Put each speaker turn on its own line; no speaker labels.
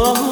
어.